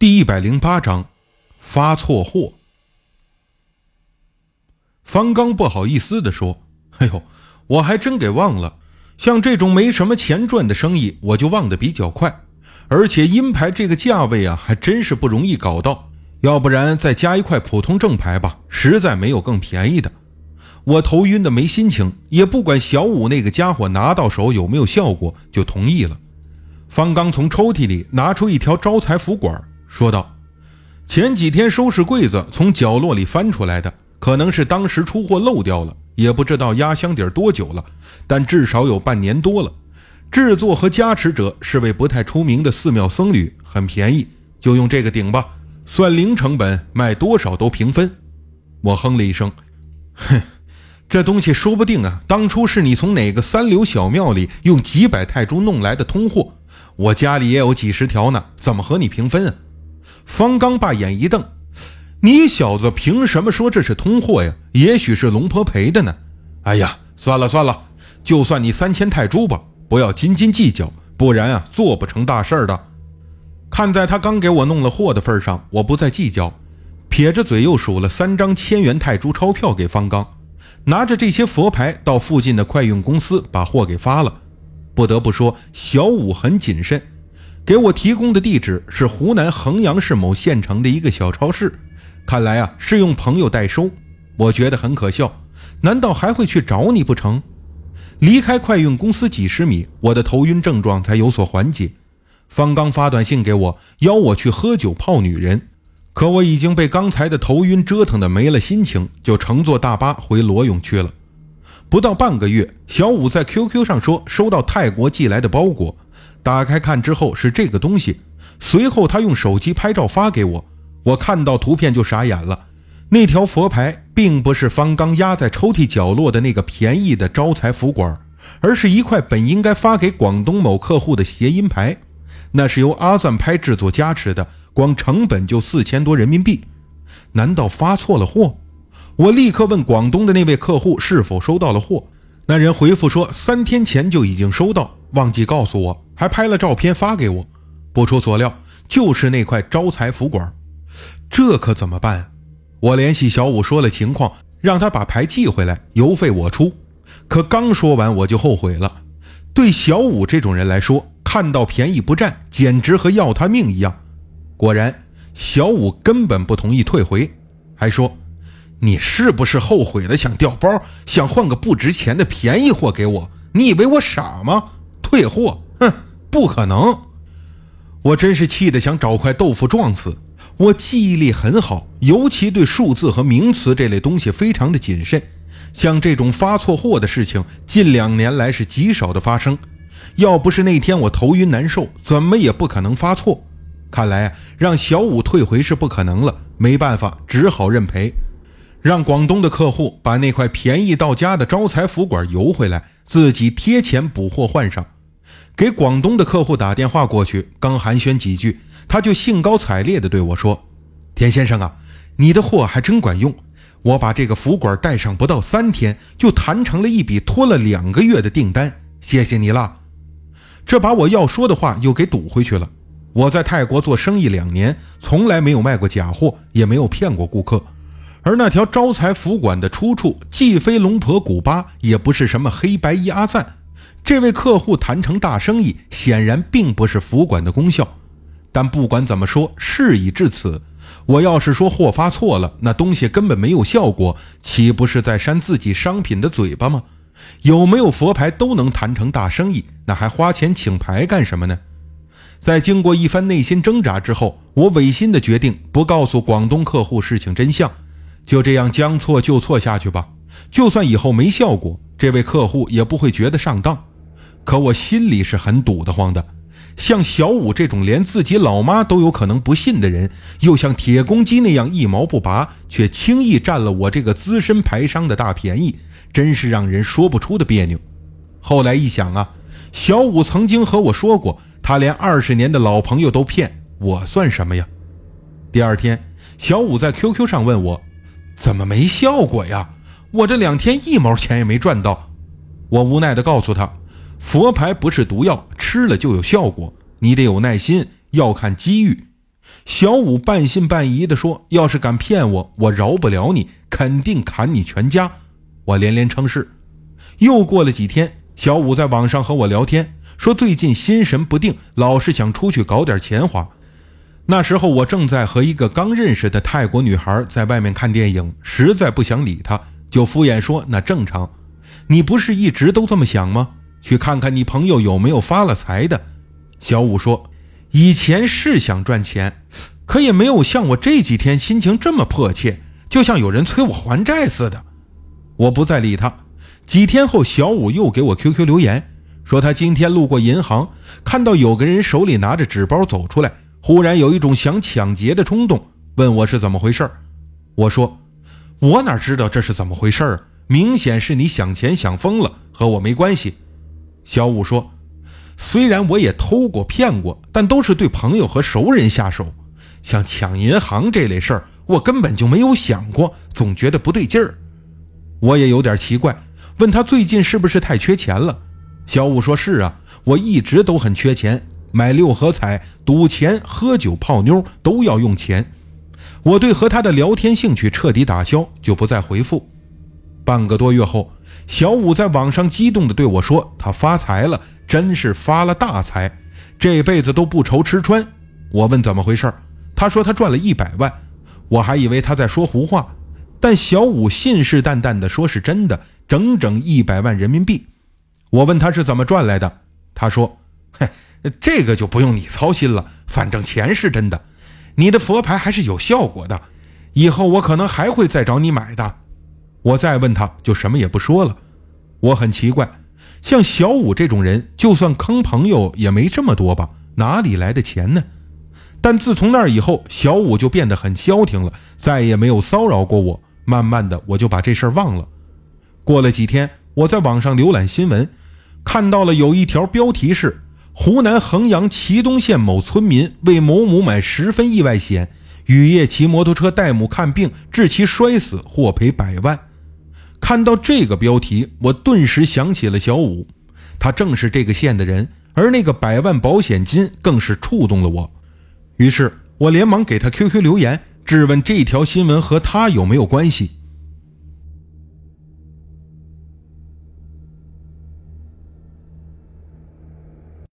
第一百零八章，发错货。方刚不好意思地说：“哎呦，我还真给忘了，像这种没什么钱赚的生意，我就忘得比较快。而且阴牌这个价位啊，还真是不容易搞到。要不然再加一块普通正牌吧，实在没有更便宜的。”我头晕的没心情，也不管小五那个家伙拿到手有没有效果，就同意了。方刚从抽屉里拿出一条招财符管。说道：“前几天收拾柜子，从角落里翻出来的，可能是当时出货漏掉了，也不知道压箱底多久了，但至少有半年多了。制作和加持者是位不太出名的寺庙僧侣，很便宜，就用这个顶吧，算零成本，卖多少都平分。”我哼了一声：“哼，这东西说不定啊，当初是你从哪个三流小庙里用几百泰铢弄来的通货，我家里也有几十条呢，怎么和你平分啊？”方刚把眼一瞪：“你小子凭什么说这是通货呀？也许是龙婆赔的呢。”哎呀，算了算了，就算你三千泰铢吧，不要斤斤计较，不然啊，做不成大事的。看在他刚给我弄了货的份上，我不再计较，撇着嘴又数了三张千元泰铢钞票给方刚，拿着这些佛牌到附近的快运公司把货给发了。不得不说，小五很谨慎。给我提供的地址是湖南衡阳市某县城的一个小超市，看来啊是用朋友代收。我觉得很可笑，难道还会去找你不成？离开快运公司几十米，我的头晕症状才有所缓解。方刚发短信给我，邀我去喝酒泡女人，可我已经被刚才的头晕折腾的没了心情，就乘坐大巴回罗永去了。不到半个月，小五在 QQ 上说收到泰国寄来的包裹。打开看之后是这个东西，随后他用手机拍照发给我，我看到图片就傻眼了。那条佛牌并不是方刚压在抽屉角落的那个便宜的招财福管，而是一块本应该发给广东某客户的谐音牌，那是由阿赞拍制作加持的，光成本就四千多人民币。难道发错了货？我立刻问广东的那位客户是否收到了货，那人回复说三天前就已经收到，忘记告诉我。还拍了照片发给我，不出所料，就是那块招财符管，这可怎么办？我联系小五说了情况，让他把牌寄回来，邮费我出。可刚说完，我就后悔了。对小五这种人来说，看到便宜不占，简直和要他命一样。果然，小五根本不同意退回，还说：“你是不是后悔了？想调包，想换个不值钱的便宜货给我？你以为我傻吗？退货，哼！”不可能！我真是气得想找块豆腐撞死。我记忆力很好，尤其对数字和名词这类东西非常的谨慎。像这种发错货的事情，近两年来是极少的发生。要不是那天我头晕难受，怎么也不可能发错。看来啊，让小五退回是不可能了。没办法，只好认赔，让广东的客户把那块便宜到家的招财符管邮回来，自己贴钱补货换上。给广东的客户打电话过去，刚寒暄几句，他就兴高采烈地对我说：“田先生啊，你的货还真管用，我把这个福管带上不到三天，就谈成了一笔拖了两个月的订单，谢谢你了。”这把我要说的话又给堵回去了。我在泰国做生意两年，从来没有卖过假货，也没有骗过顾客。而那条招财福管的出处，既非龙婆古巴，也不是什么黑白衣阿赞。这位客户谈成大生意，显然并不是服管的功效。但不管怎么说，事已至此，我要是说货发错了，那东西根本没有效果，岂不是在扇自己商品的嘴巴吗？有没有佛牌都能谈成大生意，那还花钱请牌干什么呢？在经过一番内心挣扎之后，我违心的决定不告诉广东客户事情真相，就这样将错就错下去吧。就算以后没效果，这位客户也不会觉得上当。可我心里是很堵得慌的，像小五这种连自己老妈都有可能不信的人，又像铁公鸡那样一毛不拔，却轻易占了我这个资深牌商的大便宜，真是让人说不出的别扭。后来一想啊，小五曾经和我说过，他连二十年的老朋友都骗，我算什么呀？第二天，小五在 QQ 上问我，怎么没效果呀？我这两天一毛钱也没赚到。我无奈地告诉他。佛牌不是毒药，吃了就有效果。你得有耐心，要看机遇。小五半信半疑地说：“要是敢骗我，我饶不了你，肯定砍你全家。”我连连称是。又过了几天，小五在网上和我聊天，说最近心神不定，老是想出去搞点钱花。那时候我正在和一个刚认识的泰国女孩在外面看电影，实在不想理她，就敷衍说：“那正常，你不是一直都这么想吗？去看看你朋友有没有发了财的。”小五说：“以前是想赚钱，可也没有像我这几天心情这么迫切，就像有人催我还债似的。”我不再理他。几天后，小五又给我 QQ 留言，说他今天路过银行，看到有个人手里拿着纸包走出来，忽然有一种想抢劫的冲动，问我是怎么回事我说：“我哪知道这是怎么回事啊？明显是你想钱想疯了，和我没关系。”小五说：“虽然我也偷过骗过，但都是对朋友和熟人下手，像抢银行这类事儿，我根本就没有想过，总觉得不对劲儿。”我也有点奇怪，问他最近是不是太缺钱了？小五说是啊，我一直都很缺钱，买六合彩、赌钱、喝酒、泡妞都要用钱。我对和他的聊天兴趣彻底打消，就不再回复。半个多月后，小五在网上激动地对我说：“他发财了，真是发了大财，这辈子都不愁吃穿。”我问怎么回事，他说他赚了一百万，我还以为他在说胡话。但小五信誓旦旦地说是真的，整整一百万人民币。我问他是怎么赚来的，他说：“嘿，这个就不用你操心了，反正钱是真的，你的佛牌还是有效果的，以后我可能还会再找你买的。”我再问他就什么也不说了。我很奇怪，像小五这种人，就算坑朋友也没这么多吧？哪里来的钱呢？但自从那以后，小五就变得很消停了，再也没有骚扰过我。慢慢的，我就把这事儿忘了。过了几天，我在网上浏览新闻，看到了有一条标题是：湖南衡阳祁东县某村民为某母买十分意外险，雨夜骑摩托车带母看病，致其摔死，获赔百万。看到这个标题，我顿时想起了小五，他正是这个县的人，而那个百万保险金更是触动了我。于是我连忙给他 QQ 留言。质问这条新闻和他有没有关系？